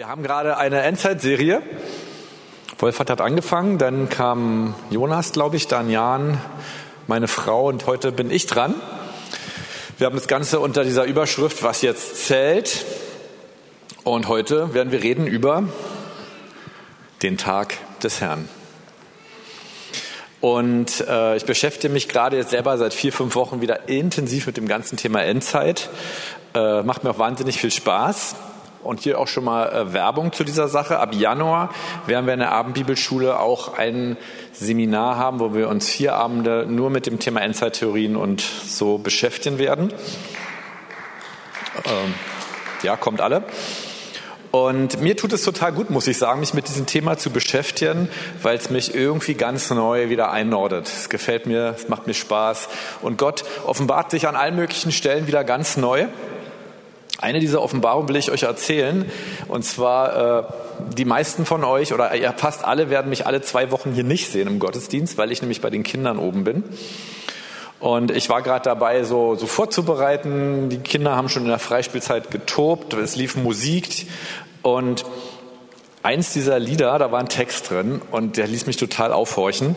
Wir haben gerade eine Endzeitserie. Wolfert hat angefangen, dann kam Jonas, glaube ich, dann Jan, meine Frau und heute bin ich dran. Wir haben das Ganze unter dieser Überschrift, was jetzt zählt. Und heute werden wir reden über den Tag des Herrn. Und äh, ich beschäftige mich gerade jetzt selber seit vier, fünf Wochen wieder intensiv mit dem ganzen Thema Endzeit. Äh, macht mir auch wahnsinnig viel Spaß. Und hier auch schon mal äh, Werbung zu dieser Sache. Ab Januar werden wir in der Abendbibelschule auch ein Seminar haben, wo wir uns vier Abende nur mit dem Thema Endzeittheorien und so beschäftigen werden. Ähm, ja, kommt alle. Und mir tut es total gut, muss ich sagen, mich mit diesem Thema zu beschäftigen, weil es mich irgendwie ganz neu wieder einnordet. Es gefällt mir, es macht mir Spaß. Und Gott offenbart sich an allen möglichen Stellen wieder ganz neu. Eine dieser Offenbarungen will ich euch erzählen. Und zwar, äh, die meisten von euch oder ja, fast alle werden mich alle zwei Wochen hier nicht sehen im Gottesdienst, weil ich nämlich bei den Kindern oben bin. Und ich war gerade dabei, so, so vorzubereiten. Die Kinder haben schon in der Freispielzeit getobt, es lief Musik. Und eins dieser Lieder, da war ein Text drin und der ließ mich total aufhorchen.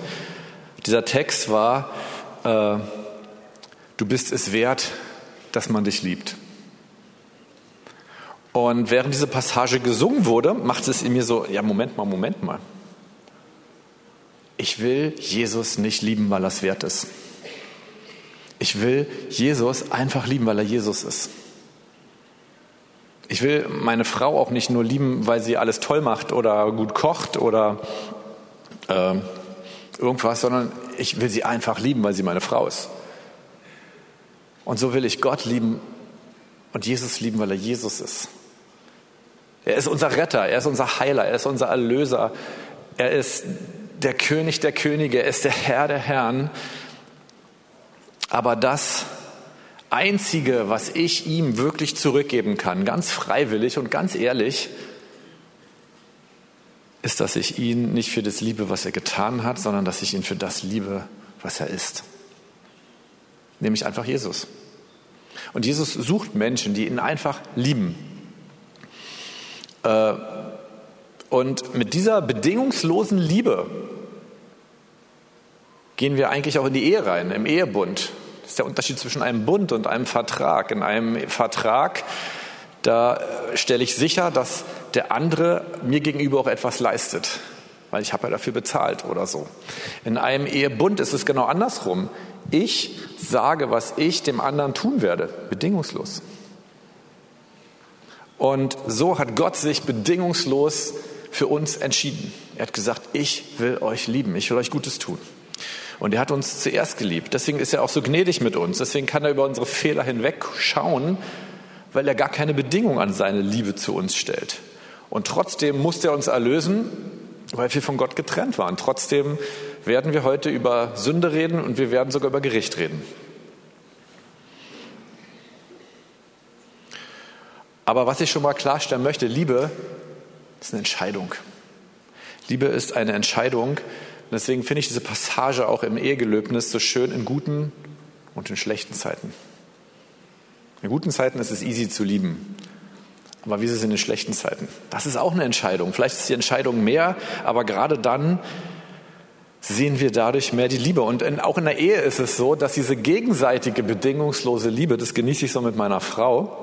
Dieser Text war, äh, du bist es wert, dass man dich liebt. Und während diese Passage gesungen wurde, machte es in mir so, ja, Moment mal, Moment mal. Ich will Jesus nicht lieben, weil er es wert ist. Ich will Jesus einfach lieben, weil er Jesus ist. Ich will meine Frau auch nicht nur lieben, weil sie alles toll macht oder gut kocht oder äh, irgendwas, sondern ich will sie einfach lieben, weil sie meine Frau ist. Und so will ich Gott lieben und Jesus lieben, weil er Jesus ist. Er ist unser Retter, er ist unser Heiler, er ist unser Erlöser, er ist der König der Könige, er ist der Herr der Herren. Aber das Einzige, was ich ihm wirklich zurückgeben kann, ganz freiwillig und ganz ehrlich, ist, dass ich ihn nicht für das liebe, was er getan hat, sondern dass ich ihn für das liebe, was er ist. Nämlich einfach Jesus. Und Jesus sucht Menschen, die ihn einfach lieben. Äh, und mit dieser bedingungslosen Liebe gehen wir eigentlich auch in die Ehe rein, im Ehebund. Das ist der Unterschied zwischen einem Bund und einem Vertrag. In einem Vertrag, da stelle ich sicher, dass der andere mir gegenüber auch etwas leistet, weil ich habe ja dafür bezahlt oder so. In einem Ehebund ist es genau andersrum. Ich sage, was ich dem anderen tun werde, bedingungslos. Und so hat Gott sich bedingungslos für uns entschieden. Er hat gesagt, ich will euch lieben, ich will euch Gutes tun. Und er hat uns zuerst geliebt. Deswegen ist er auch so gnädig mit uns. Deswegen kann er über unsere Fehler hinweg schauen, weil er gar keine Bedingung an seine Liebe zu uns stellt. Und trotzdem musste er uns erlösen, weil wir von Gott getrennt waren. Trotzdem werden wir heute über Sünde reden und wir werden sogar über Gericht reden. Aber was ich schon mal klarstellen möchte, Liebe ist eine Entscheidung. Liebe ist eine Entscheidung. Deswegen finde ich diese Passage auch im Ehegelöbnis so schön in guten und in schlechten Zeiten. In guten Zeiten ist es easy zu lieben. Aber wie ist es in den schlechten Zeiten? Das ist auch eine Entscheidung. Vielleicht ist die Entscheidung mehr, aber gerade dann sehen wir dadurch mehr die Liebe. Und in, auch in der Ehe ist es so, dass diese gegenseitige bedingungslose Liebe, das genieße ich so mit meiner Frau,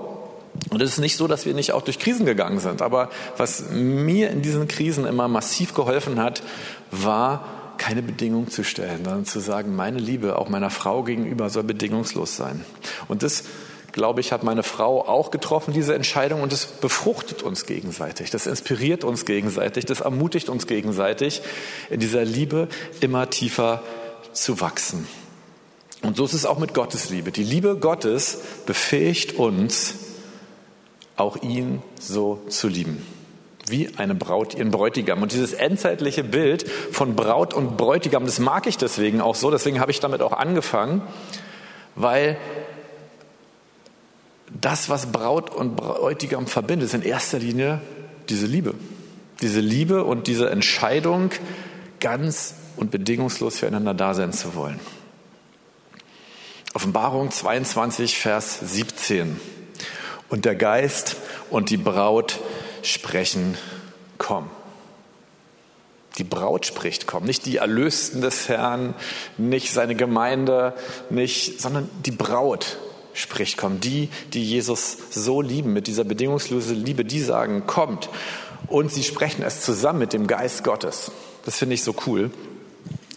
und es ist nicht so, dass wir nicht auch durch Krisen gegangen sind. Aber was mir in diesen Krisen immer massiv geholfen hat, war, keine Bedingung zu stellen, sondern zu sagen, meine Liebe auch meiner Frau gegenüber soll bedingungslos sein. Und das, glaube ich, hat meine Frau auch getroffen, diese Entscheidung. Und es befruchtet uns gegenseitig. Das inspiriert uns gegenseitig. Das ermutigt uns gegenseitig, in dieser Liebe immer tiefer zu wachsen. Und so ist es auch mit Gottes Liebe. Die Liebe Gottes befähigt uns, auch ihn so zu lieben. Wie eine Braut ihren Bräutigam. Und dieses endzeitliche Bild von Braut und Bräutigam, das mag ich deswegen auch so. Deswegen habe ich damit auch angefangen, weil das, was Braut und Bräutigam verbindet, ist in erster Linie diese Liebe. Diese Liebe und diese Entscheidung, ganz und bedingungslos füreinander da sein zu wollen. Offenbarung 22, Vers 17. Und der Geist und die Braut sprechen, komm. Die Braut spricht, komm. Nicht die Erlösten des Herrn, nicht seine Gemeinde, nicht, sondern die Braut spricht, komm. Die, die Jesus so lieben, mit dieser bedingungslosen Liebe, die sagen, kommt. Und sie sprechen es zusammen mit dem Geist Gottes. Das finde ich so cool.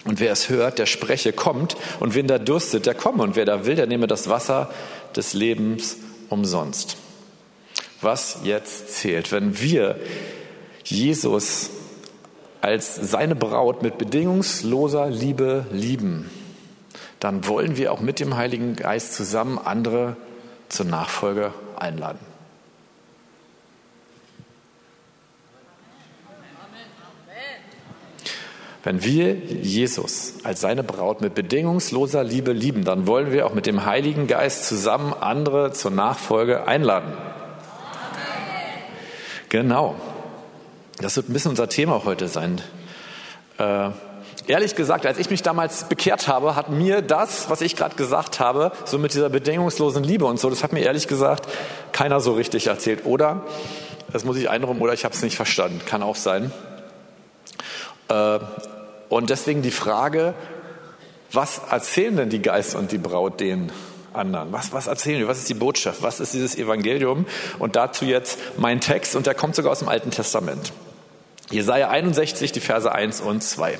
Und wer es hört, der spreche, kommt. Und wen da durstet, der komme. Und wer da will, der nehme das Wasser des Lebens umsonst. Was jetzt zählt, wenn wir Jesus als seine Braut mit bedingungsloser Liebe lieben, dann wollen wir auch mit dem Heiligen Geist zusammen andere zur Nachfolge einladen. Wenn wir Jesus als seine Braut mit bedingungsloser Liebe lieben, dann wollen wir auch mit dem Heiligen Geist zusammen andere zur Nachfolge einladen. Genau. Das wird ein bisschen unser Thema heute sein. Äh, ehrlich gesagt, als ich mich damals bekehrt habe, hat mir das, was ich gerade gesagt habe, so mit dieser bedingungslosen Liebe und so, das hat mir ehrlich gesagt keiner so richtig erzählt. Oder, das muss ich einräumen, oder ich habe es nicht verstanden. Kann auch sein. Äh, und deswegen die Frage, was erzählen denn die Geist und die Braut den anderen? Was, was erzählen wir? Was ist die Botschaft? Was ist dieses Evangelium? Und dazu jetzt mein Text, und der kommt sogar aus dem Alten Testament. Jesaja 61, die Verse 1 und 2.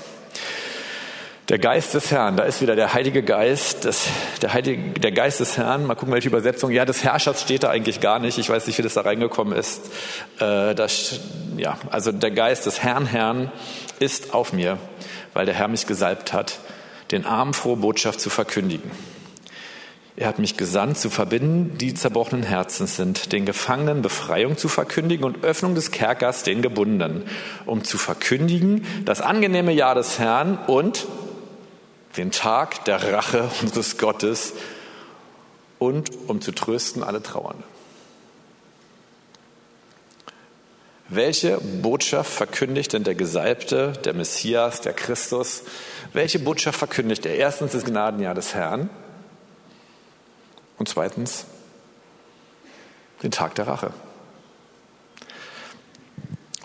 Der Geist des Herrn, da ist wieder der Heilige Geist, das, der, Heilige, der Geist des Herrn, mal gucken, welche Übersetzung, ja, des Herrschers steht da eigentlich gar nicht, ich weiß nicht, wie das da reingekommen ist. Äh, das, ja, also der Geist des Herrn, Herrn ist auf mir, weil der Herr mich gesalbt hat, den Armen frohe Botschaft zu verkündigen. Er hat mich gesandt, zu verbinden, die zerbrochenen Herzens sind, den Gefangenen Befreiung zu verkündigen und Öffnung des Kerkers den Gebundenen, um zu verkündigen das angenehme Jahr des Herrn und den Tag der Rache unseres Gottes und um zu trösten alle Trauernde. Welche Botschaft verkündigt denn der Gesalbte, der Messias, der Christus? Welche Botschaft verkündigt er? Erstens das Gnadenjahr des Herrn und zweitens den Tag der Rache.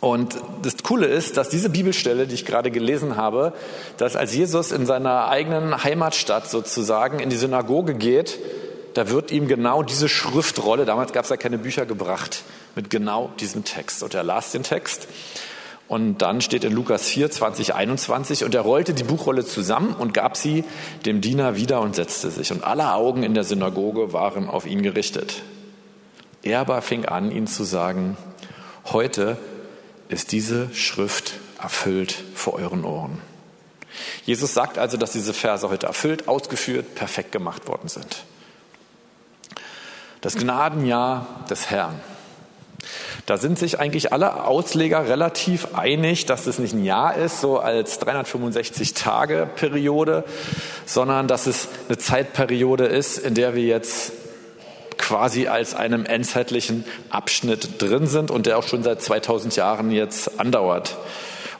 Und das Coole ist, dass diese Bibelstelle, die ich gerade gelesen habe, dass als Jesus in seiner eigenen Heimatstadt sozusagen in die Synagoge geht, da wird ihm genau diese Schriftrolle, damals gab es ja keine Bücher gebracht, mit genau diesem Text. Und er las den Text. Und dann steht in Lukas 4, 20, 21, und er rollte die Buchrolle zusammen und gab sie dem Diener wieder und setzte sich. Und alle Augen in der Synagoge waren auf ihn gerichtet. Er aber fing an, ihnen zu sagen, heute ist diese Schrift erfüllt vor euren Ohren. Jesus sagt also, dass diese Verse heute erfüllt, ausgeführt, perfekt gemacht worden sind. Das Gnadenjahr des Herrn. Da sind sich eigentlich alle Ausleger relativ einig, dass es nicht ein Jahr ist, so als 365 Tage Periode, sondern dass es eine Zeitperiode ist, in der wir jetzt quasi als einem endzeitlichen Abschnitt drin sind und der auch schon seit 2000 Jahren jetzt andauert.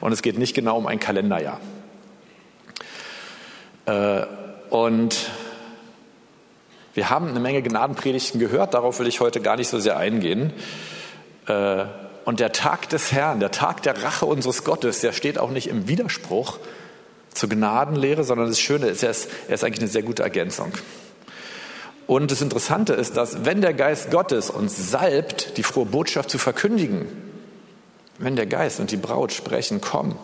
Und es geht nicht genau um ein Kalenderjahr. Äh, und wir haben eine Menge Gnadenpredigten gehört, darauf will ich heute gar nicht so sehr eingehen. Äh, und der Tag des Herrn, der Tag der Rache unseres Gottes, der steht auch nicht im Widerspruch zur Gnadenlehre, sondern das Schöne ist, er ist, er ist eigentlich eine sehr gute Ergänzung. Und das Interessante ist, dass wenn der Geist Gottes uns salbt, die frohe Botschaft zu verkündigen, wenn der Geist und die Braut sprechen, komm,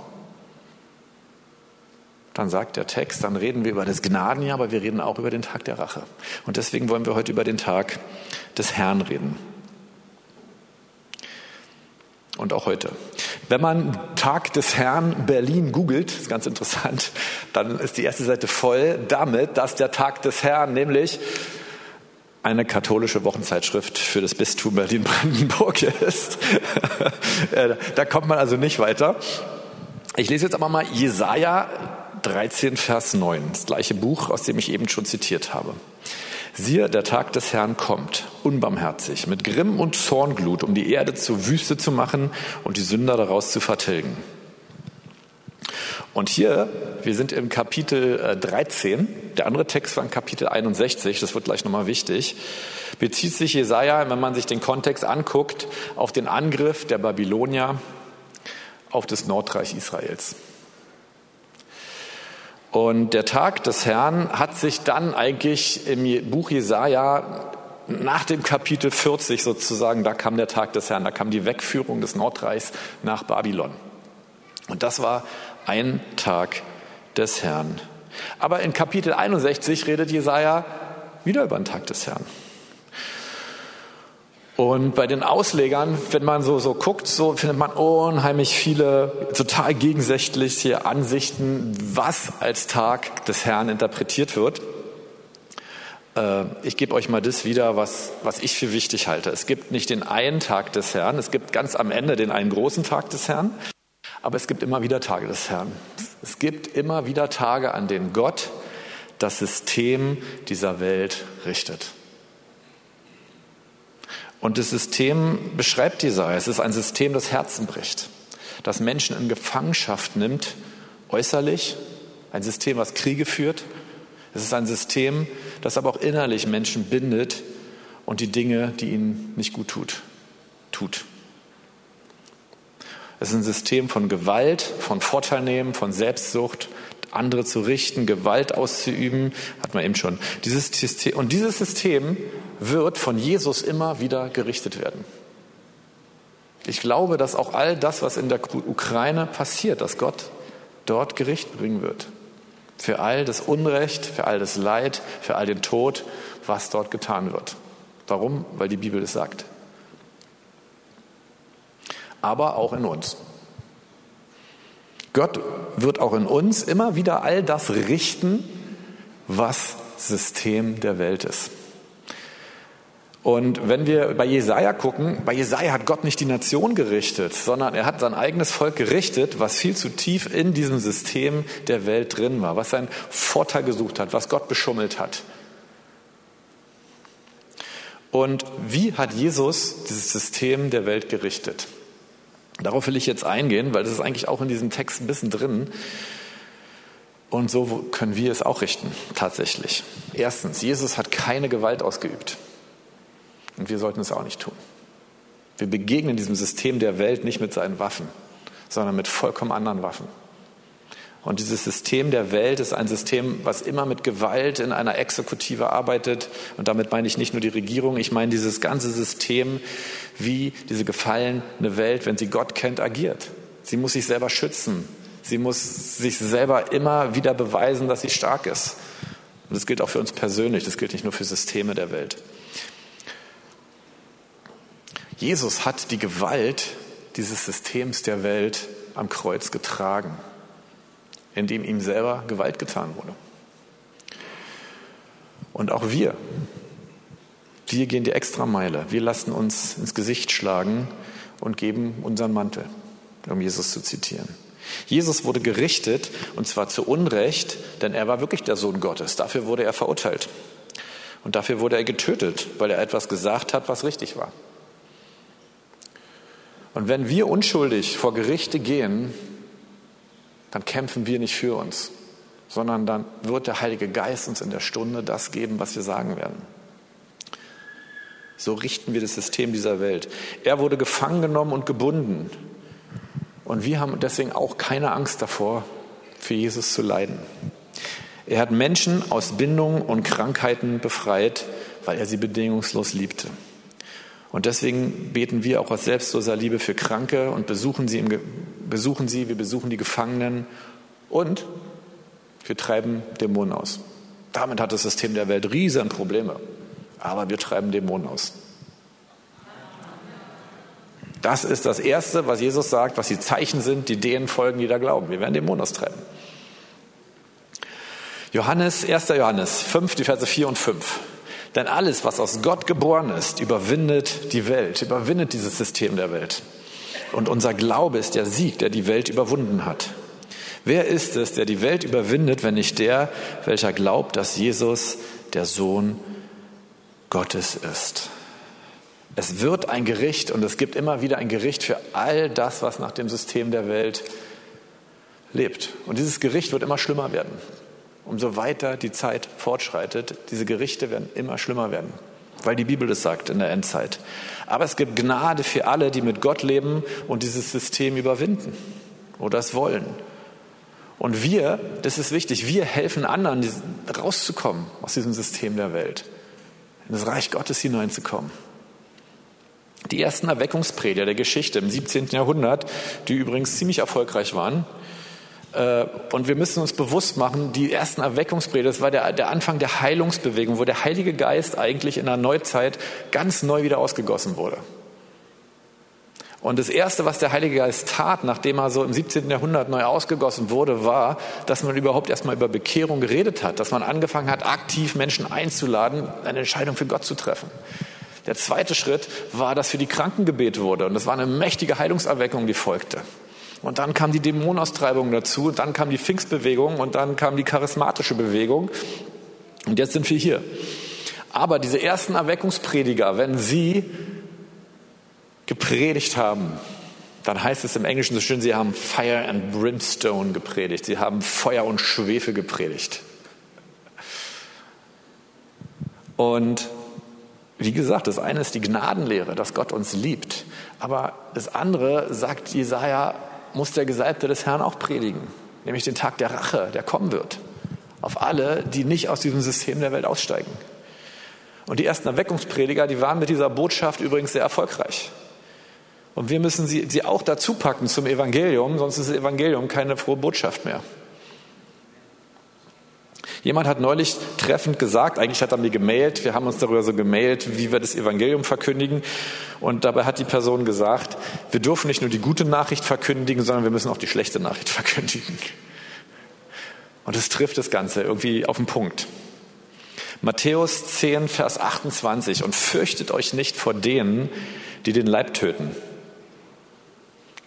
dann sagt der Text, dann reden wir über das Gnadenjahr, aber wir reden auch über den Tag der Rache. Und deswegen wollen wir heute über den Tag des Herrn reden. Und auch heute. Wenn man Tag des Herrn Berlin googelt, ist ganz interessant, dann ist die erste Seite voll damit, dass der Tag des Herrn nämlich eine katholische Wochenzeitschrift für das Bistum Berlin-Brandenburg ist. Äh, da kommt man also nicht weiter. Ich lese jetzt aber mal Jesaja 13, Vers 9, das gleiche Buch, aus dem ich eben schon zitiert habe. Siehe, der Tag des Herrn kommt, unbarmherzig, mit Grimm und Zornglut, um die Erde zur Wüste zu machen und die Sünder daraus zu vertilgen. Und hier, wir sind im Kapitel 13, äh, der andere Text war in Kapitel 61, das wird gleich nochmal wichtig. bezieht sich Jesaja, wenn man sich den Kontext anguckt, auf den Angriff der Babylonier auf das Nordreich Israels. Und der Tag des Herrn hat sich dann eigentlich im Buch Jesaja nach dem Kapitel 40 sozusagen, da kam der Tag des Herrn, da kam die Wegführung des Nordreichs nach Babylon. Und das war ein Tag des Herrn. Aber in Kapitel 61 redet Jesaja wieder über den Tag des Herrn. Und bei den Auslegern, wenn man so, so guckt, so findet man unheimlich viele total gegensätzliche Ansichten, was als Tag des Herrn interpretiert wird. Äh, ich gebe euch mal das wieder, was, was ich für wichtig halte. Es gibt nicht den einen Tag des Herrn, es gibt ganz am Ende den einen großen Tag des Herrn, aber es gibt immer wieder Tage des Herrn. Es gibt immer wieder Tage, an denen Gott das System dieser Welt richtet. Und das System beschreibt Jesaja. Es ist ein System, das Herzen bricht, das Menschen in Gefangenschaft nimmt, äußerlich, ein System, was Kriege führt. Es ist ein System, das aber auch innerlich Menschen bindet und die Dinge, die ihnen nicht gut tut, tut. Es ist ein System von Gewalt, von Vorteilnehmen, von Selbstsucht, andere zu richten, Gewalt auszuüben, hat man eben schon. Dieses System, und dieses System wird von Jesus immer wieder gerichtet werden. Ich glaube, dass auch all das, was in der Ukraine passiert, dass Gott dort Gericht bringen wird. Für all das Unrecht, für all das Leid, für all den Tod, was dort getan wird. Warum? Weil die Bibel es sagt. Aber auch in uns. Gott wird auch in uns immer wieder all das richten, was System der Welt ist. Und wenn wir bei Jesaja gucken, bei Jesaja hat Gott nicht die Nation gerichtet, sondern er hat sein eigenes Volk gerichtet, was viel zu tief in diesem System der Welt drin war, was seinen Vorteil gesucht hat, was Gott beschummelt hat. Und wie hat Jesus dieses System der Welt gerichtet? Darauf will ich jetzt eingehen, weil das ist eigentlich auch in diesem Text ein bisschen drin. Und so können wir es auch richten, tatsächlich. Erstens, Jesus hat keine Gewalt ausgeübt. Und wir sollten es auch nicht tun. Wir begegnen diesem System der Welt nicht mit seinen Waffen, sondern mit vollkommen anderen Waffen. Und dieses System der Welt ist ein System, was immer mit Gewalt in einer Exekutive arbeitet. Und damit meine ich nicht nur die Regierung, ich meine dieses ganze System, wie diese gefallene Welt, wenn sie Gott kennt, agiert. Sie muss sich selber schützen. Sie muss sich selber immer wieder beweisen, dass sie stark ist. Und das gilt auch für uns persönlich, das gilt nicht nur für Systeme der Welt. Jesus hat die Gewalt dieses Systems der Welt am Kreuz getragen, indem ihm selber Gewalt getan wurde. Und auch wir, wir gehen die Extrameile. Wir lassen uns ins Gesicht schlagen und geben unseren Mantel, um Jesus zu zitieren. Jesus wurde gerichtet und zwar zu Unrecht, denn er war wirklich der Sohn Gottes. Dafür wurde er verurteilt. Und dafür wurde er getötet, weil er etwas gesagt hat, was richtig war. Und wenn wir unschuldig vor Gerichte gehen, dann kämpfen wir nicht für uns, sondern dann wird der Heilige Geist uns in der Stunde das geben, was wir sagen werden. So richten wir das System dieser Welt. Er wurde gefangen genommen und gebunden. Und wir haben deswegen auch keine Angst davor, für Jesus zu leiden. Er hat Menschen aus Bindungen und Krankheiten befreit, weil er sie bedingungslos liebte. Und deswegen beten wir auch aus selbstloser Liebe für Kranke und besuchen sie, im, besuchen sie, wir besuchen die Gefangenen und wir treiben Dämonen aus. Damit hat das System der Welt riesen Probleme. Aber wir treiben Dämonen aus. Das ist das Erste, was Jesus sagt, was die Zeichen sind, die denen folgen, die da glauben. Wir werden Dämonen austreiben. Johannes, 1. Johannes 5, die Verse 4 und 5. Denn alles, was aus Gott geboren ist, überwindet die Welt, überwindet dieses System der Welt. Und unser Glaube ist der Sieg, der die Welt überwunden hat. Wer ist es, der die Welt überwindet, wenn nicht der, welcher glaubt, dass Jesus der Sohn Gottes ist? Es wird ein Gericht und es gibt immer wieder ein Gericht für all das, was nach dem System der Welt lebt. Und dieses Gericht wird immer schlimmer werden umso weiter die Zeit fortschreitet, diese Gerichte werden immer schlimmer werden. weil die Bibel es sagt in der Endzeit. Aber es gibt Gnade für alle, die mit Gott leben und dieses System überwinden oder es wollen. Und wir, das ist wichtig, wir helfen anderen, rauszukommen aus diesem System der Welt, in das Reich Gottes hineinzukommen. Die ersten Erweckungsprediger der Geschichte im 17. Jahrhundert, die übrigens ziemlich erfolgreich waren, und wir müssen uns bewusst machen, die ersten Erweckungsprediger, das war der, der Anfang der Heilungsbewegung, wo der Heilige Geist eigentlich in der Neuzeit ganz neu wieder ausgegossen wurde. Und das Erste, was der Heilige Geist tat, nachdem er so im 17. Jahrhundert neu ausgegossen wurde, war, dass man überhaupt erstmal über Bekehrung geredet hat, dass man angefangen hat, aktiv Menschen einzuladen, eine Entscheidung für Gott zu treffen. Der zweite Schritt war, dass für die Kranken gebet wurde. Und das war eine mächtige Heilungserweckung, die folgte. Und dann kam die Dämonenaustreibung dazu, dann kam die Pfingstbewegung und dann kam die charismatische Bewegung. Und jetzt sind wir hier. Aber diese ersten Erweckungsprediger, wenn sie gepredigt haben, dann heißt es im Englischen so schön, sie haben Fire and Brimstone gepredigt. Sie haben Feuer und Schwefel gepredigt. Und wie gesagt, das eine ist die Gnadenlehre, dass Gott uns liebt. Aber das andere, sagt Jesaja, muss der Gesalbte des Herrn auch predigen. Nämlich den Tag der Rache, der kommen wird. Auf alle, die nicht aus diesem System der Welt aussteigen. Und die ersten Erweckungsprediger, die waren mit dieser Botschaft übrigens sehr erfolgreich. Und wir müssen sie, sie auch dazu packen zum Evangelium, sonst ist das Evangelium keine frohe Botschaft mehr. Jemand hat neulich treffend gesagt, eigentlich hat er mir gemailt, wir haben uns darüber so gemailt, wie wir das Evangelium verkündigen. Und dabei hat die Person gesagt, wir dürfen nicht nur die gute Nachricht verkündigen, sondern wir müssen auch die schlechte Nachricht verkündigen. Und es trifft das Ganze irgendwie auf den Punkt. Matthäus 10, Vers 28. Und fürchtet euch nicht vor denen, die den Leib töten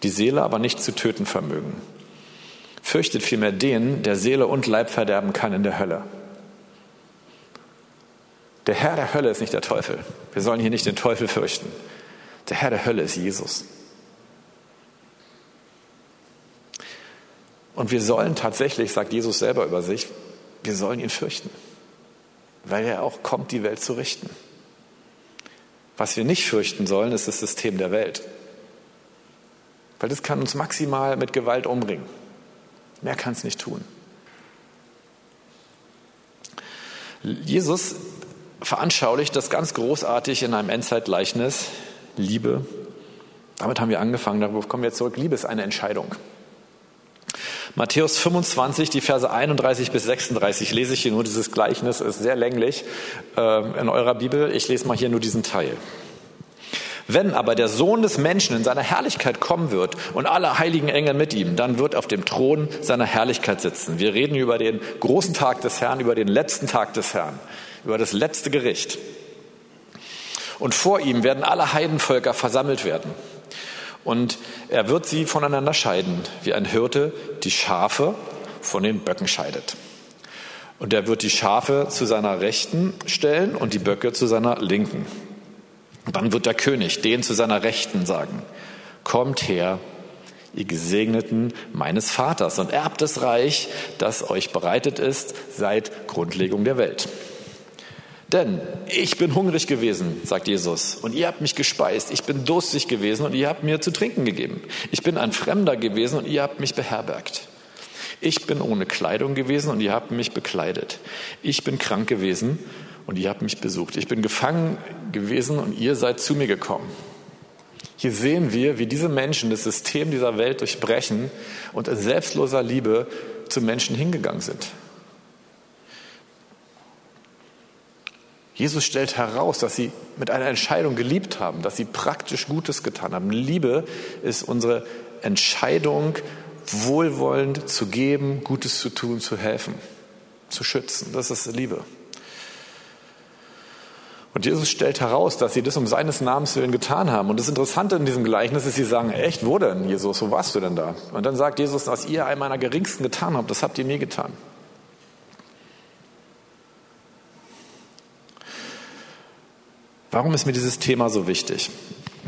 die Seele aber nicht zu töten vermögen. Fürchtet vielmehr den, der Seele und Leib verderben kann in der Hölle. Der Herr der Hölle ist nicht der Teufel. Wir sollen hier nicht den Teufel fürchten. Der Herr der Hölle ist Jesus. Und wir sollen tatsächlich, sagt Jesus selber über sich, wir sollen ihn fürchten, weil er auch kommt, die Welt zu richten. Was wir nicht fürchten sollen, ist das System der Welt. Weil das kann uns maximal mit Gewalt umbringen. Mehr kann es nicht tun. Jesus veranschaulicht das ganz großartig in einem Endzeitgleichnis. Liebe. Damit haben wir angefangen, darauf kommen wir zurück. Liebe ist eine Entscheidung. Matthäus 25, die Verse 31 bis 36 lese ich hier nur. Dieses Gleichnis ist sehr länglich äh, in eurer Bibel. Ich lese mal hier nur diesen Teil. Wenn aber der Sohn des Menschen in seiner Herrlichkeit kommen wird und alle heiligen Engel mit ihm, dann wird auf dem Thron seiner Herrlichkeit sitzen. Wir reden über den großen Tag des Herrn, über den letzten Tag des Herrn, über das letzte Gericht. Und vor ihm werden alle Heidenvölker versammelt werden. Und er wird sie voneinander scheiden, wie ein Hirte die Schafe von den Böcken scheidet. Und er wird die Schafe zu seiner Rechten stellen und die Böcke zu seiner Linken. Dann wird der König den zu seiner Rechten sagen, kommt her, ihr Gesegneten meines Vaters und erbt das Reich, das euch bereitet ist seit Grundlegung der Welt. Denn ich bin hungrig gewesen, sagt Jesus, und ihr habt mich gespeist. Ich bin durstig gewesen und ihr habt mir zu trinken gegeben. Ich bin ein Fremder gewesen und ihr habt mich beherbergt. Ich bin ohne Kleidung gewesen und ihr habt mich bekleidet. Ich bin krank gewesen und ihr habt mich besucht. Ich bin gefangen gewesen und ihr seid zu mir gekommen. Hier sehen wir, wie diese Menschen das System dieser Welt durchbrechen und in selbstloser Liebe zu Menschen hingegangen sind. Jesus stellt heraus, dass sie mit einer Entscheidung geliebt haben, dass sie praktisch Gutes getan haben. Liebe ist unsere Entscheidung, wohlwollend zu geben, Gutes zu tun, zu helfen, zu schützen. Das ist Liebe. Und Jesus stellt heraus, dass sie das um seines Namens willen getan haben. Und das Interessante in diesem Gleichnis ist, sie sagen, echt, wo denn, Jesus, wo warst du denn da? Und dann sagt Jesus, was ihr einem meiner Geringsten getan habt, das habt ihr mir getan. Warum ist mir dieses Thema so wichtig?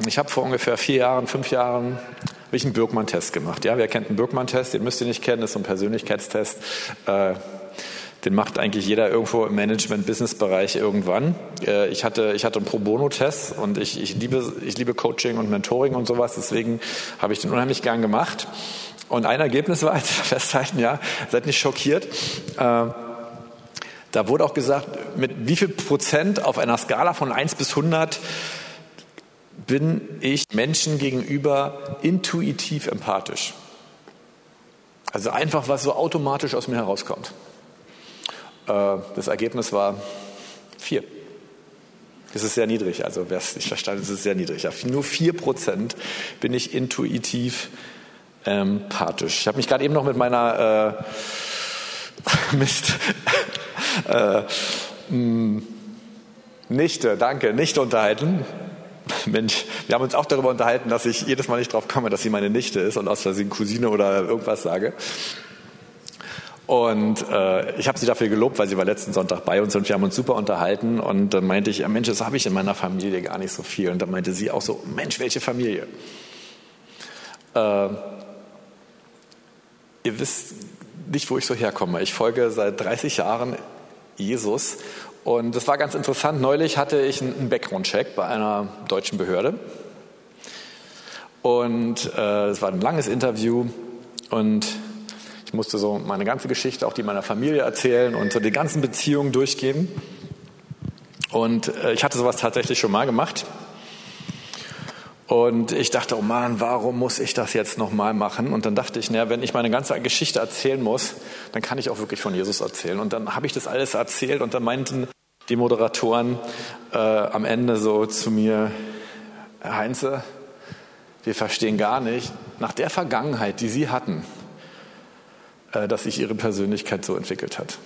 Ich habe vor ungefähr vier Jahren, fünf Jahren habe ich einen Birkmann-Test gemacht. Ja, wer kennt einen Birkmann-Test? Den müsst ihr nicht kennen, das ist so ein Persönlichkeitstest. Äh, Den macht eigentlich jeder irgendwo im Management-Business-Bereich irgendwann. Äh, ich hatte, ich hatte einen Pro-Bono-Test und ich, ich, liebe, ich liebe Coaching und Mentoring und sowas, deswegen habe ich den unheimlich gern gemacht. Und ein Ergebnis war, als festhalten, ja, seid nicht schockiert. Äh, da wurde auch gesagt, mit wie viel Prozent auf einer Skala von 1 bis 100 bin ich Menschen gegenüber intuitiv empathisch. Also einfach, was so automatisch aus mir herauskommt. Äh, das Ergebnis war vier. Das ist sehr niedrig, also wer es nicht verstanden, ist es sehr niedrig. Nur vier Prozent bin ich intuitiv empathisch. Ich habe mich gerade eben noch mit meiner äh, Mist äh, mh, Nichte, danke, nicht unterhalten. Mensch, wir haben uns auch darüber unterhalten, dass ich jedes Mal nicht drauf komme, dass sie meine Nichte ist und aus Versehen Cousine oder irgendwas sage. Und äh, ich habe sie dafür gelobt, weil sie war letzten Sonntag bei uns und wir haben uns super unterhalten. Und dann meinte ich, ja, Mensch, das habe ich in meiner Familie gar nicht so viel. Und dann meinte sie auch so, Mensch, welche Familie? Äh, ihr wisst nicht, wo ich so herkomme. Ich folge seit 30 Jahren Jesus und das war ganz interessant. Neulich hatte ich einen Background-Check bei einer deutschen Behörde. Und äh, es war ein langes Interview. Und ich musste so meine ganze Geschichte, auch die meiner Familie erzählen und so die ganzen Beziehungen durchgehen. Und äh, ich hatte sowas tatsächlich schon mal gemacht. Und ich dachte, oh Mann, warum muss ich das jetzt nochmal machen? Und dann dachte ich, naja, wenn ich meine ganze Geschichte erzählen muss, dann kann ich auch wirklich von Jesus erzählen. Und dann habe ich das alles erzählt und dann meinten die Moderatoren äh, am Ende so zu mir, Herr Heinze, wir verstehen gar nicht, nach der Vergangenheit, die Sie hatten, dass sich Ihre Persönlichkeit so entwickelt hat.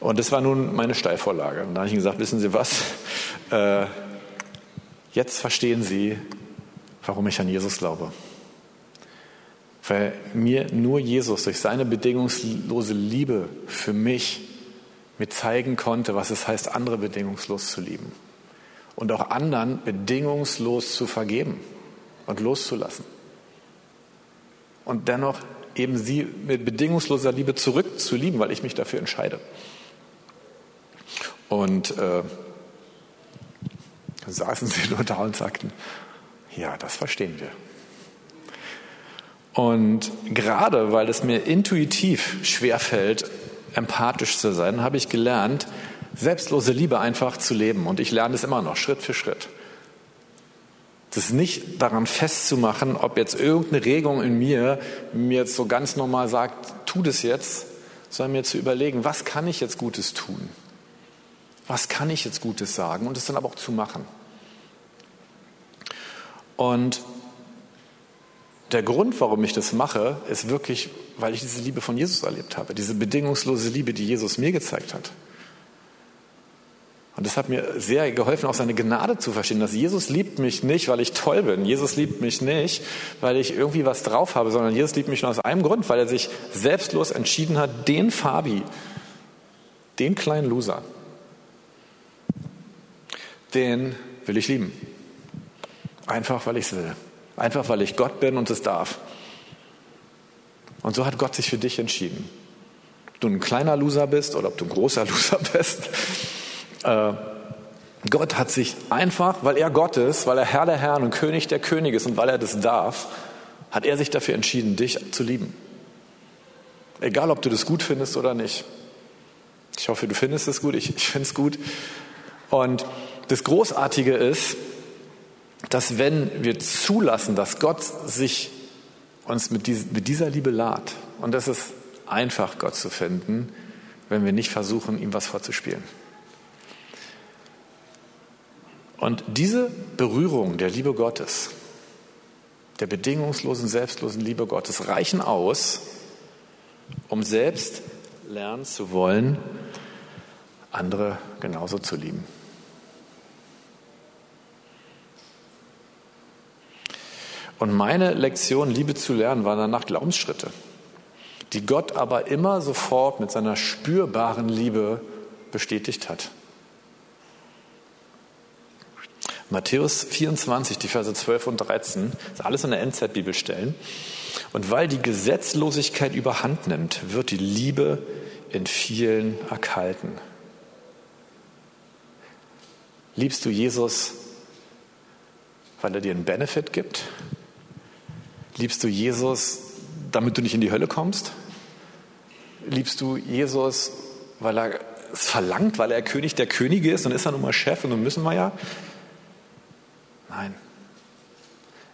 Und das war nun meine Steilvorlage. Und da habe ich gesagt, wissen Sie was? Äh, Jetzt verstehen Sie, warum ich an Jesus glaube. Weil mir nur Jesus durch seine bedingungslose Liebe für mich mir zeigen konnte, was es heißt, andere bedingungslos zu lieben. Und auch anderen bedingungslos zu vergeben und loszulassen. Und dennoch eben sie mit bedingungsloser Liebe zurückzulieben, weil ich mich dafür entscheide. Und äh, saßen sie nur da und sagten, ja, das verstehen wir. Und gerade weil es mir intuitiv schwerfällt, empathisch zu sein, habe ich gelernt, selbstlose Liebe einfach zu leben. Und ich lerne es immer noch, Schritt für Schritt. Das nicht daran festzumachen, ob jetzt irgendeine Regung in mir mir jetzt so ganz normal sagt, tu das jetzt, sondern mir zu überlegen, was kann ich jetzt Gutes tun? was kann ich jetzt Gutes sagen und es dann aber auch zu machen. Und der Grund, warum ich das mache, ist wirklich, weil ich diese Liebe von Jesus erlebt habe, diese bedingungslose Liebe, die Jesus mir gezeigt hat. Und das hat mir sehr geholfen, auch seine Gnade zu verstehen, dass Jesus liebt mich nicht, weil ich toll bin. Jesus liebt mich nicht, weil ich irgendwie was drauf habe, sondern Jesus liebt mich nur aus einem Grund, weil er sich selbstlos entschieden hat, den Fabi, den kleinen Loser, den will ich lieben. Einfach, weil ich es will. Einfach, weil ich Gott bin und es darf. Und so hat Gott sich für dich entschieden. Ob du ein kleiner Loser bist oder ob du ein großer Loser bist. Äh, Gott hat sich einfach, weil er Gott ist, weil er Herr der Herren und König der Könige ist und weil er das darf, hat er sich dafür entschieden, dich zu lieben. Egal, ob du das gut findest oder nicht. Ich hoffe, du findest es gut. Ich, ich finde es gut. Und das Großartige ist, dass wenn wir zulassen, dass Gott sich uns mit, dieser Liebe lad, und das ist einfach, Gott zu finden, wenn wir nicht versuchen, ihm was vorzuspielen. Und diese Berührung der Liebe Gottes, der bedingungslosen, selbstlosen Liebe Gottes, reichen aus, um selbst lernen zu wollen, andere genauso zu lieben. Und meine Lektion, Liebe zu lernen, waren danach Glaubensschritte, die Gott aber immer sofort mit seiner spürbaren Liebe bestätigt hat. Matthäus 24, die Verse 12 und 13, das ist alles in der NZ-Bibelstellen. Und weil die Gesetzlosigkeit überhand nimmt, wird die Liebe in vielen erkalten. Liebst du Jesus, weil er dir einen Benefit gibt? Liebst du Jesus, damit du nicht in die Hölle kommst? Liebst du Jesus, weil er es verlangt, weil er König der Könige ist und ist er nun mal Chef und nun müssen wir ja? Nein.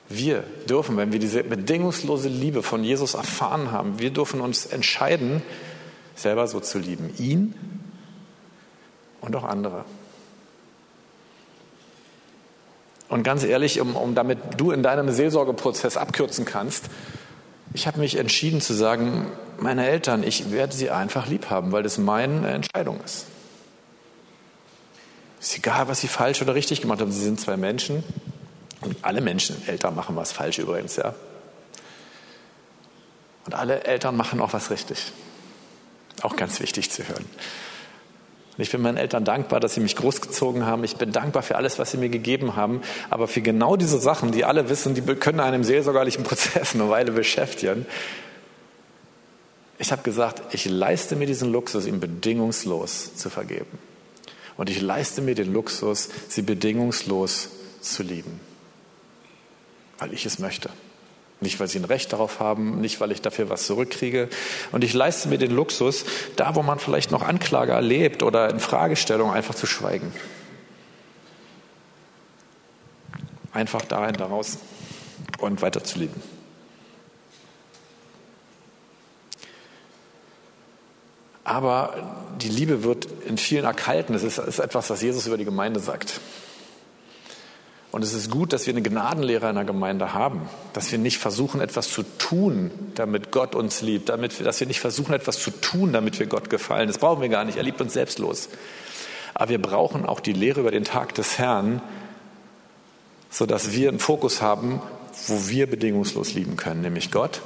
Wir dürfen, wenn wir diese bedingungslose Liebe von Jesus erfahren haben, wir dürfen uns entscheiden, selber so zu lieben. Ihn und auch andere. Und ganz ehrlich, um, um damit du in deinem Seelsorgeprozess abkürzen kannst, ich habe mich entschieden zu sagen, meine Eltern, ich werde sie einfach lieb haben, weil das meine Entscheidung ist. Ist egal, was sie falsch oder richtig gemacht haben. Sie sind zwei Menschen. Und alle Menschen, Eltern machen was falsch übrigens, ja. Und alle Eltern machen auch was richtig. Auch ganz wichtig zu hören. Und ich bin meinen Eltern dankbar, dass sie mich großgezogen haben. Ich bin dankbar für alles, was sie mir gegeben haben. Aber für genau diese Sachen, die alle wissen, die können einem seelsorgerlichen Prozess eine Weile beschäftigen. Ich habe gesagt, ich leiste mir diesen Luxus, ihm bedingungslos zu vergeben. Und ich leiste mir den Luxus, sie bedingungslos zu lieben. Weil ich es möchte. Nicht, weil sie ein Recht darauf haben, nicht, weil ich dafür was zurückkriege. Und ich leiste mir den Luxus, da wo man vielleicht noch Anklage erlebt oder in Fragestellung einfach zu schweigen. Einfach dahin, daraus und weiter zu lieben. Aber die Liebe wird in vielen erkalten. Das ist, ist etwas, was Jesus über die Gemeinde sagt. Und es ist gut, dass wir eine Gnadenlehre in der Gemeinde haben, dass wir nicht versuchen, etwas zu tun, damit Gott uns liebt, damit dass wir nicht versuchen, etwas zu tun, damit wir Gott gefallen. Das brauchen wir gar nicht. Er liebt uns selbstlos. Aber wir brauchen auch die Lehre über den Tag des Herrn, sodass wir einen Fokus haben, wo wir bedingungslos lieben können, nämlich Gott,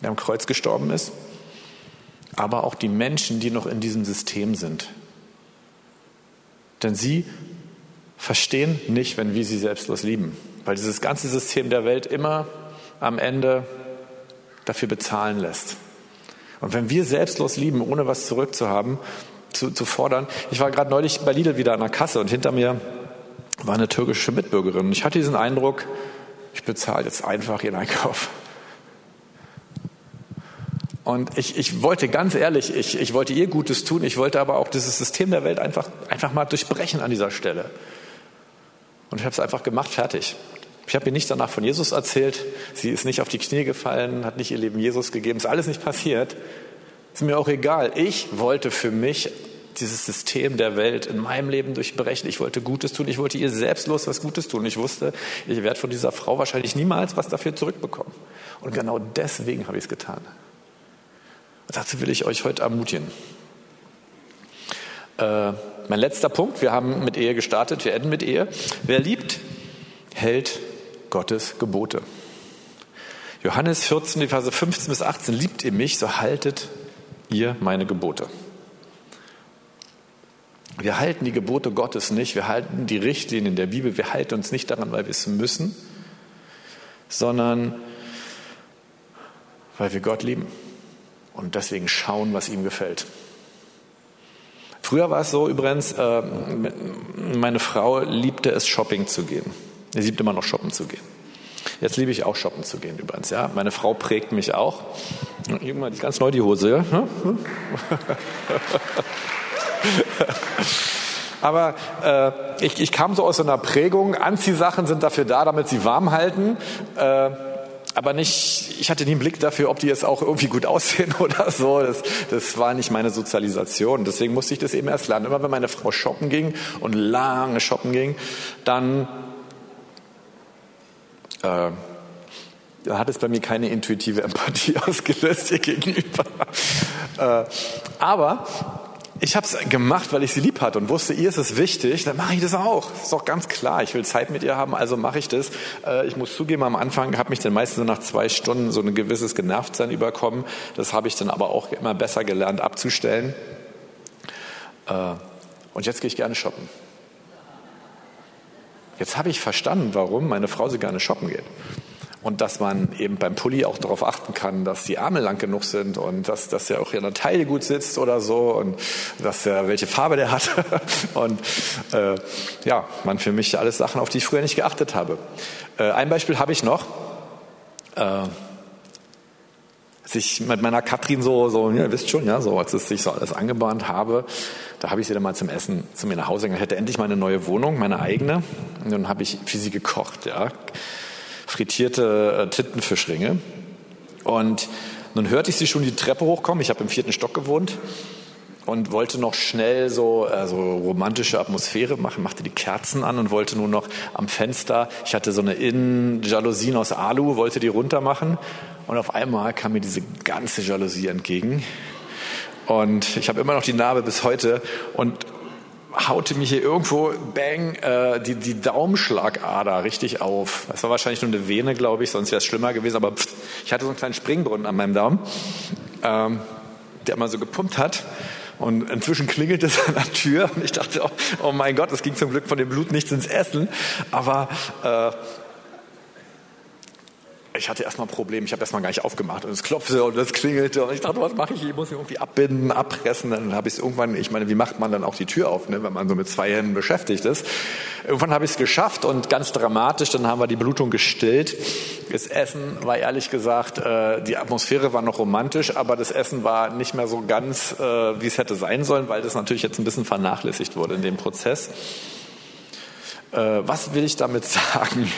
der am Kreuz gestorben ist, aber auch die Menschen, die noch in diesem System sind. Denn sie verstehen nicht, wenn wir sie selbstlos lieben, weil dieses ganze System der Welt immer am Ende dafür bezahlen lässt. Und wenn wir selbstlos lieben, ohne was zurückzuhaben, zu, zu fordern. Ich war gerade neulich bei Lidl wieder an der Kasse und hinter mir war eine türkische Mitbürgerin. Und ich hatte diesen Eindruck, ich bezahle jetzt einfach ihren Einkauf. Und ich, ich wollte ganz ehrlich, ich, ich wollte ihr Gutes tun, ich wollte aber auch dieses System der Welt einfach, einfach mal durchbrechen an dieser Stelle. Und ich habe es einfach gemacht, fertig. Ich habe ihr nicht danach von Jesus erzählt. Sie ist nicht auf die Knie gefallen, hat nicht ihr Leben Jesus gegeben. Ist alles nicht passiert. Ist mir auch egal. Ich wollte für mich dieses System der Welt in meinem Leben durchbrechen. Ich wollte Gutes tun. Ich wollte ihr selbstlos was Gutes tun. Ich wusste, ich werde von dieser Frau wahrscheinlich niemals was dafür zurückbekommen. Und genau deswegen habe ich es getan. Dazu will ich euch heute ermutigen. Äh, mein letzter Punkt, wir haben mit Ehe gestartet, wir enden mit Ehe. Wer liebt, hält Gottes Gebote. Johannes 14, die Verse 15 bis 18, liebt ihr mich, so haltet ihr meine Gebote. Wir halten die Gebote Gottes nicht, wir halten die Richtlinien der Bibel, wir halten uns nicht daran, weil wir es müssen, sondern weil wir Gott lieben und deswegen schauen, was ihm gefällt. Früher war es so übrigens, äh, meine Frau liebte es, shopping zu gehen. Sie liebt immer noch shoppen zu gehen. Jetzt liebe ich auch shoppen zu gehen übrigens. Ja, meine Frau prägt mich auch. Irgendwann ist ganz neu die Hose. Ja? Aber äh, ich, ich kam so aus so einer Prägung. Anziehsachen sind dafür da, damit sie warm halten. Äh, aber nicht, ich hatte nie einen Blick dafür, ob die jetzt auch irgendwie gut aussehen oder so. Das, das war nicht meine Sozialisation. Deswegen musste ich das eben erst lernen. Immer wenn meine Frau shoppen ging und lange shoppen ging, dann äh, hat es bei mir keine intuitive Empathie ausgelöst ihr gegenüber. Äh, aber ich habe es gemacht, weil ich sie lieb hatte und wusste, ihr ist es wichtig, dann mache ich das auch. Ist doch ganz klar. Ich will Zeit mit ihr haben, also mache ich das. Äh, ich muss zugeben, am Anfang habe mich dann meistens so nach zwei Stunden so ein gewisses Genervtsein überkommen. Das habe ich dann aber auch immer besser gelernt abzustellen. Äh, und jetzt gehe ich gerne shoppen. Jetzt habe ich verstanden, warum meine Frau so gerne shoppen geht. Und dass man eben beim Pulli auch darauf achten kann, dass die Arme lang genug sind und dass, dass er auch in der Taille gut sitzt oder so und dass er welche Farbe der hat. und äh, ja, man für mich alles Sachen, auf die ich früher nicht geachtet habe. Äh, ein Beispiel habe ich noch. Äh, als ich mit meiner Katrin so, so, ihr wisst schon, ja, so, als ich so alles angebahnt habe, da habe ich sie dann mal zum Essen zu mir nach Hause gegangen. Ich hatte endlich meine neue Wohnung, meine eigene. Und dann habe ich für sie gekocht, ja. Frittierte äh, Tintenfischringe. Und nun hörte ich sie schon die Treppe hochkommen. Ich habe im vierten Stock gewohnt und wollte noch schnell so also romantische Atmosphäre machen, machte die Kerzen an und wollte nur noch am Fenster, ich hatte so eine Innenjalousien aus Alu, wollte die runter machen und auf einmal kam mir diese ganze Jalousie entgegen. Und ich habe immer noch die Narbe bis heute und haute mir hier irgendwo, bang, äh, die, die Daumenschlagader richtig auf. Das war wahrscheinlich nur eine Vene, glaube ich, sonst wäre es schlimmer gewesen. Aber pff, ich hatte so einen kleinen Springbrunnen an meinem Daumen, ähm, der immer so gepumpt hat. Und inzwischen klingelt es an der Tür und ich dachte, oh, oh mein Gott, es ging zum Glück von dem Blut nichts ins Essen. Aber äh, ich hatte erstmal ein Problem, ich habe erstmal gar nicht aufgemacht und es klopfte und es klingelte und ich dachte, was mache ich? Ich muss irgendwie abbinden, abpressen. Dann habe ich es irgendwann, ich meine, wie macht man dann auch die Tür auf, ne, wenn man so mit zwei Händen beschäftigt ist? Irgendwann habe ich es geschafft und ganz dramatisch, dann haben wir die Blutung gestillt. Das Essen war ehrlich gesagt, äh, die Atmosphäre war noch romantisch, aber das Essen war nicht mehr so ganz, äh, wie es hätte sein sollen, weil das natürlich jetzt ein bisschen vernachlässigt wurde in dem Prozess. Äh, was will ich damit sagen?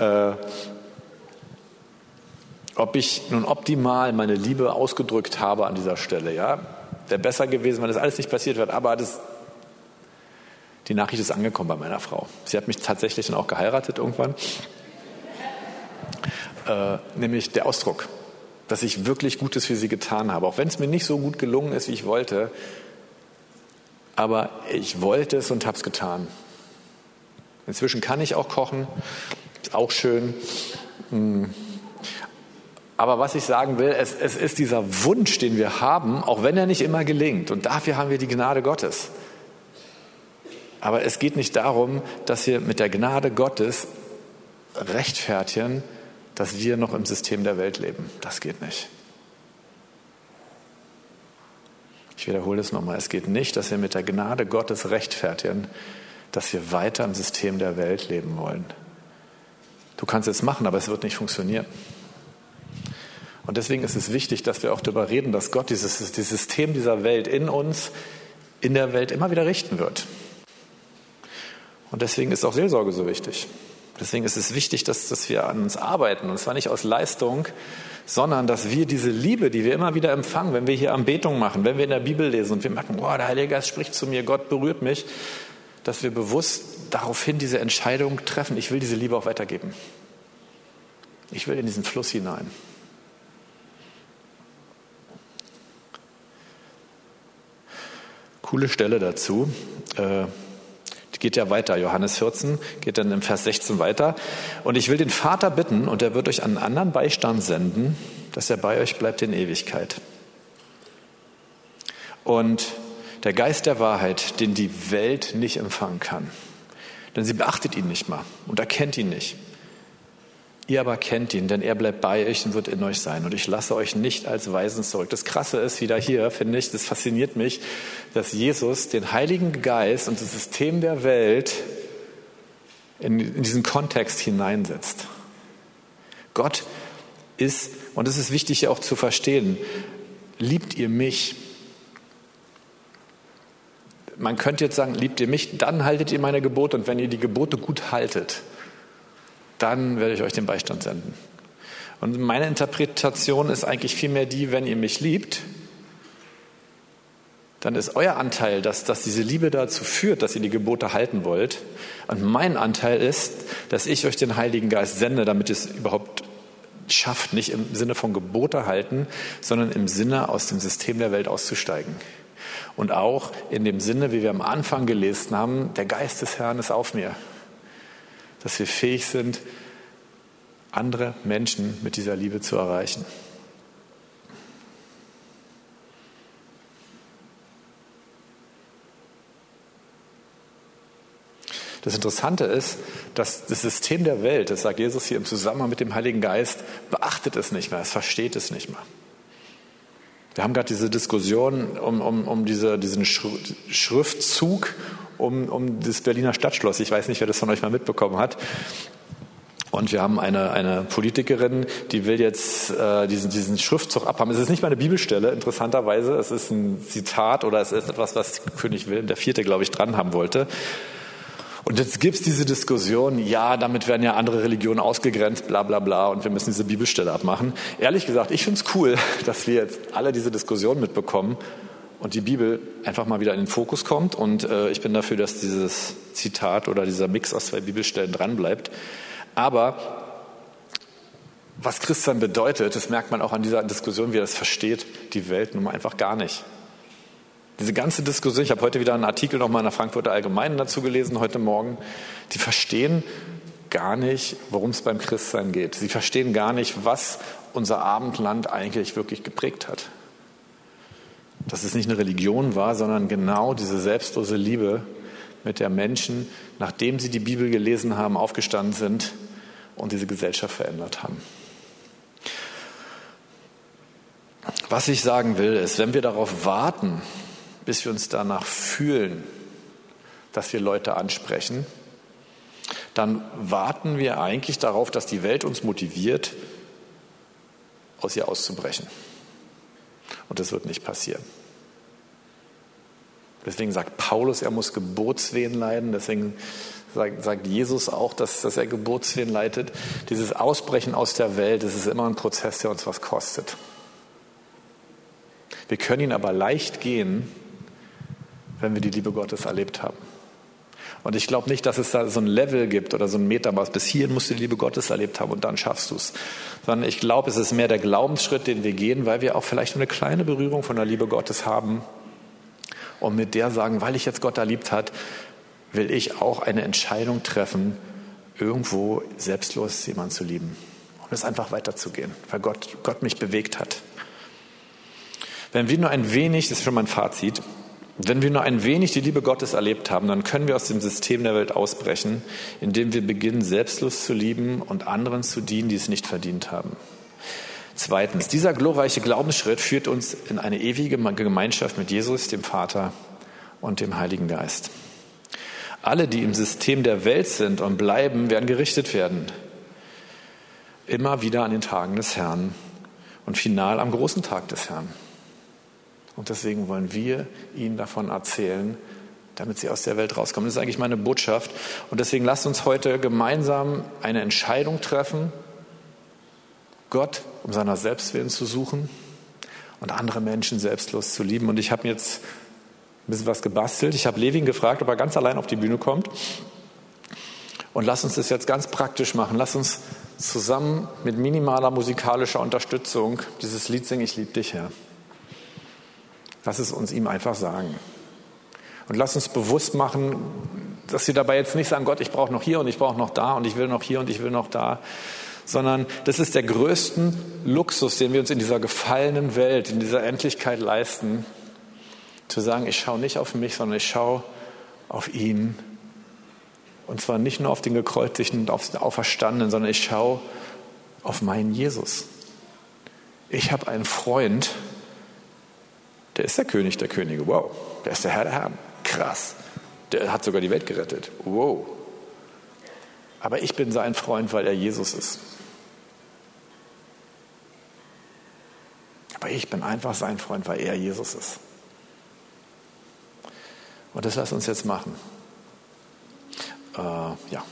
Äh, ob ich nun optimal meine Liebe ausgedrückt habe an dieser Stelle. Ja, wäre besser gewesen, wenn das alles nicht passiert wäre. Aber das, die Nachricht ist angekommen bei meiner Frau. Sie hat mich tatsächlich dann auch geheiratet irgendwann. Äh, nämlich der Ausdruck, dass ich wirklich Gutes für sie getan habe, auch wenn es mir nicht so gut gelungen ist, wie ich wollte. Aber ich wollte es und habe es getan. Inzwischen kann ich auch kochen, ist auch schön. Hm. Aber was ich sagen will, es, es ist dieser Wunsch, den wir haben, auch wenn er nicht immer gelingt. Und dafür haben wir die Gnade Gottes. Aber es geht nicht darum, dass wir mit der Gnade Gottes rechtfertigen, dass wir noch im System der Welt leben. Das geht nicht. Ich wiederhole es nochmal. Es geht nicht, dass wir mit der Gnade Gottes rechtfertigen, dass wir weiter im System der Welt leben wollen. Du kannst es machen, aber es wird nicht funktionieren. Und deswegen ist es wichtig, dass wir auch darüber reden, dass Gott dieses, dieses System dieser Welt in uns, in der Welt immer wieder richten wird. Und deswegen ist auch Seelsorge so wichtig. Deswegen ist es wichtig, dass, dass wir an uns arbeiten. Und zwar nicht aus Leistung, sondern dass wir diese Liebe, die wir immer wieder empfangen, wenn wir hier Anbetung machen, wenn wir in der Bibel lesen und wir merken, boah, der Heilige Geist spricht zu mir, Gott berührt mich, dass wir bewusst daraufhin diese Entscheidung treffen, ich will diese Liebe auch weitergeben. Ich will in diesen Fluss hinein. Coole Stelle dazu. Äh, die geht ja weiter. Johannes 14 geht dann im Vers 16 weiter. Und ich will den Vater bitten, und er wird euch einen anderen Beistand senden, dass er bei euch bleibt in Ewigkeit. Und der Geist der Wahrheit, den die Welt nicht empfangen kann. Denn sie beachtet ihn nicht mal und erkennt ihn nicht. Ihr aber kennt ihn, denn er bleibt bei euch und wird in euch sein. Und ich lasse euch nicht als Weisen zurück. Das Krasse ist wieder hier, finde ich, das fasziniert mich, dass Jesus den Heiligen Geist und das System der Welt in, in diesen Kontext hineinsetzt. Gott ist, und das ist wichtig auch zu verstehen, liebt ihr mich? Man könnte jetzt sagen, liebt ihr mich, dann haltet ihr meine Gebote und wenn ihr die Gebote gut haltet, dann werde ich euch den Beistand senden. Und meine Interpretation ist eigentlich vielmehr die, wenn ihr mich liebt, dann ist euer Anteil, dass, dass diese Liebe dazu führt, dass ihr die Gebote halten wollt. Und mein Anteil ist, dass ich euch den Heiligen Geist sende, damit ihr es überhaupt schafft, nicht im Sinne von Gebote halten, sondern im Sinne aus dem System der Welt auszusteigen. Und auch in dem Sinne, wie wir am Anfang gelesen haben, der Geist des Herrn ist auf mir dass wir fähig sind, andere Menschen mit dieser Liebe zu erreichen. Das Interessante ist, dass das System der Welt, das sagt Jesus hier im Zusammenhang mit dem Heiligen Geist, beachtet es nicht mehr, es versteht es nicht mehr. Wir haben gerade diese Diskussion um, um, um diese, diesen Schriftzug um, um das Berliner Stadtschloss. Ich weiß nicht, wer das von euch mal mitbekommen hat. Und wir haben eine, eine Politikerin, die will jetzt äh, diesen, diesen Schriftzug abhaben. Es ist nicht mal eine Bibelstelle, interessanterweise. Es ist ein Zitat oder es ist etwas, was König Wilhelm IV., glaube ich, dran haben wollte. Und jetzt gibt es diese Diskussion, ja, damit werden ja andere Religionen ausgegrenzt, bla bla bla, und wir müssen diese Bibelstelle abmachen. Ehrlich gesagt, ich finde es cool, dass wir jetzt alle diese Diskussion mitbekommen und die Bibel einfach mal wieder in den Fokus kommt. Und äh, ich bin dafür, dass dieses Zitat oder dieser Mix aus zwei Bibelstellen dranbleibt. Aber was Christian bedeutet, das merkt man auch an dieser Diskussion, wie er das versteht, die Welt nun mal einfach gar nicht. Diese ganze Diskussion, ich habe heute wieder einen Artikel nochmal in der Frankfurter Allgemeinen dazu gelesen, heute Morgen, die verstehen gar nicht, worum es beim Christsein geht. Sie verstehen gar nicht, was unser Abendland eigentlich wirklich geprägt hat dass es nicht eine Religion war, sondern genau diese selbstlose Liebe, mit der Menschen, nachdem sie die Bibel gelesen haben, aufgestanden sind und diese Gesellschaft verändert haben. Was ich sagen will, ist, wenn wir darauf warten, bis wir uns danach fühlen, dass wir Leute ansprechen, dann warten wir eigentlich darauf, dass die Welt uns motiviert, aus ihr auszubrechen. Und das wird nicht passieren. Deswegen sagt Paulus, er muss Geburtswehen leiden. Deswegen sagt, Jesus auch, dass, dass er Geburtswehen leitet. Dieses Ausbrechen aus der Welt, das ist immer ein Prozess, der uns was kostet. Wir können ihn aber leicht gehen, wenn wir die Liebe Gottes erlebt haben. Und ich glaube nicht, dass es da so ein Level gibt oder so ein Metermaß. Bis hierhin musst du die Liebe Gottes erlebt haben und dann schaffst du es. Sondern ich glaube, es ist mehr der Glaubensschritt, den wir gehen, weil wir auch vielleicht nur eine kleine Berührung von der Liebe Gottes haben und mit der sagen, weil ich jetzt Gott erliebt hat, will ich auch eine Entscheidung treffen, irgendwo selbstlos jemanden zu lieben. Um es einfach weiterzugehen, weil Gott, Gott mich bewegt hat. Wenn wir nur ein wenig, das ist schon mein Fazit, wenn wir nur ein wenig die Liebe Gottes erlebt haben, dann können wir aus dem System der Welt ausbrechen, indem wir beginnen, selbstlos zu lieben und anderen zu dienen, die es nicht verdient haben. Zweitens, dieser glorreiche Glaubensschritt führt uns in eine ewige Gemeinschaft mit Jesus, dem Vater und dem Heiligen Geist. Alle, die im System der Welt sind und bleiben, werden gerichtet werden. Immer wieder an den Tagen des Herrn und final am großen Tag des Herrn. Und deswegen wollen wir ihnen davon erzählen, damit sie aus der Welt rauskommen. Das ist eigentlich meine Botschaft. Und deswegen lasst uns heute gemeinsam eine Entscheidung treffen, Gott um seiner selbst willen zu suchen und andere Menschen selbstlos zu lieben. Und ich habe jetzt ein bisschen was gebastelt. Ich habe Levin gefragt, ob er ganz allein auf die Bühne kommt. Und lass uns das jetzt ganz praktisch machen. Lass uns zusammen mit minimaler musikalischer Unterstützung dieses Lied singen, ich liebe dich, Herr. Lass es uns ihm einfach sagen. Und lass uns bewusst machen, dass wir dabei jetzt nicht sagen, Gott, ich brauche noch hier und ich brauche noch da und ich will noch hier und ich will noch da, sondern das ist der größte Luxus, den wir uns in dieser gefallenen Welt, in dieser Endlichkeit leisten, zu sagen, ich schaue nicht auf mich, sondern ich schaue auf ihn. Und zwar nicht nur auf den gekreuzigten und auf den Auferstandenen, sondern ich schaue auf meinen Jesus. Ich habe einen Freund, der ist der König der Könige. Wow, der ist der Herr der Herren. Krass. Der hat sogar die Welt gerettet. Wow. Aber ich bin sein Freund, weil er Jesus ist. Aber ich bin einfach sein Freund, weil er Jesus ist. Und das lass uns jetzt machen. Äh, ja,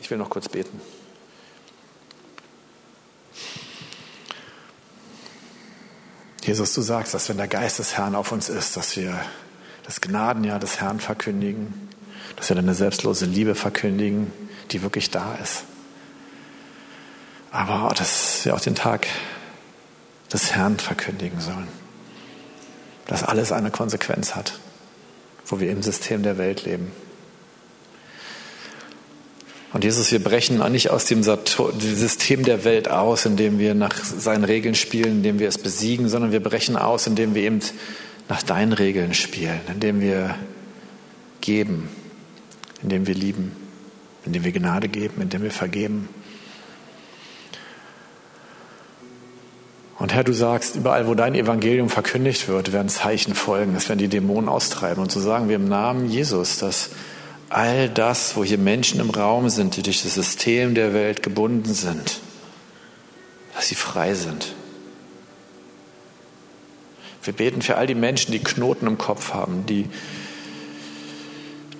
ich will noch kurz beten. Jesus, du sagst, dass wenn der Geist des Herrn auf uns ist, dass wir das Gnadenjahr des Herrn verkündigen, dass wir deine selbstlose Liebe verkündigen, die wirklich da ist. Aber dass wir auch den Tag des Herrn verkündigen sollen. Dass alles eine Konsequenz hat, wo wir im System der Welt leben. Und Jesus, wir brechen nicht aus dem System der Welt aus, indem wir nach seinen Regeln spielen, indem wir es besiegen, sondern wir brechen aus, indem wir eben nach deinen Regeln spielen, indem wir geben, indem wir lieben. indem wir Gnade geben, indem wir vergeben. Und Herr, du sagst, überall, wo dein Evangelium verkündigt wird, werden Zeichen folgen, es werden die Dämonen austreiben. Und so sagen wir im Namen Jesus, dass all das, wo hier Menschen im Raum sind, die durch das System der Welt gebunden sind, dass sie frei sind. Wir beten für all die Menschen, die Knoten im Kopf haben, die,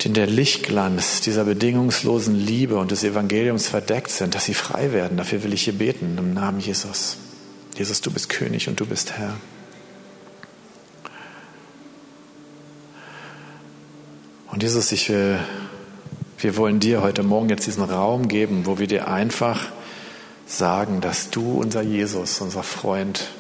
in der Lichtglanz dieser bedingungslosen Liebe und des Evangeliums verdeckt sind, dass sie frei werden. Dafür will ich hier beten, im Namen Jesus. Jesus, du bist König und du bist Herr. Und Jesus, ich will, wir wollen dir heute Morgen jetzt diesen Raum geben, wo wir dir einfach sagen, dass du unser Jesus, unser Freund,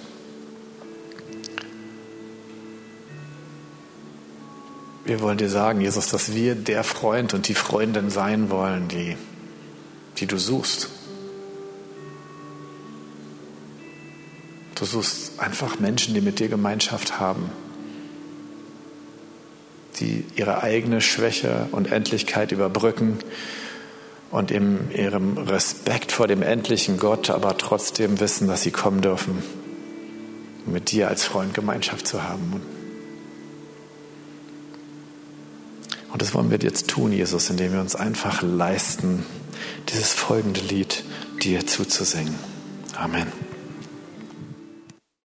wir wollen dir sagen, Jesus, dass wir der Freund und die Freundin sein wollen, die, die du suchst. Du suchst einfach Menschen, die mit dir Gemeinschaft haben die ihre eigene Schwäche und Endlichkeit überbrücken und in ihrem Respekt vor dem endlichen Gott aber trotzdem wissen, dass sie kommen dürfen, um mit dir als Freund Gemeinschaft zu haben. Und das wollen wir jetzt tun, Jesus, indem wir uns einfach leisten, dieses folgende Lied dir zuzusingen. Amen.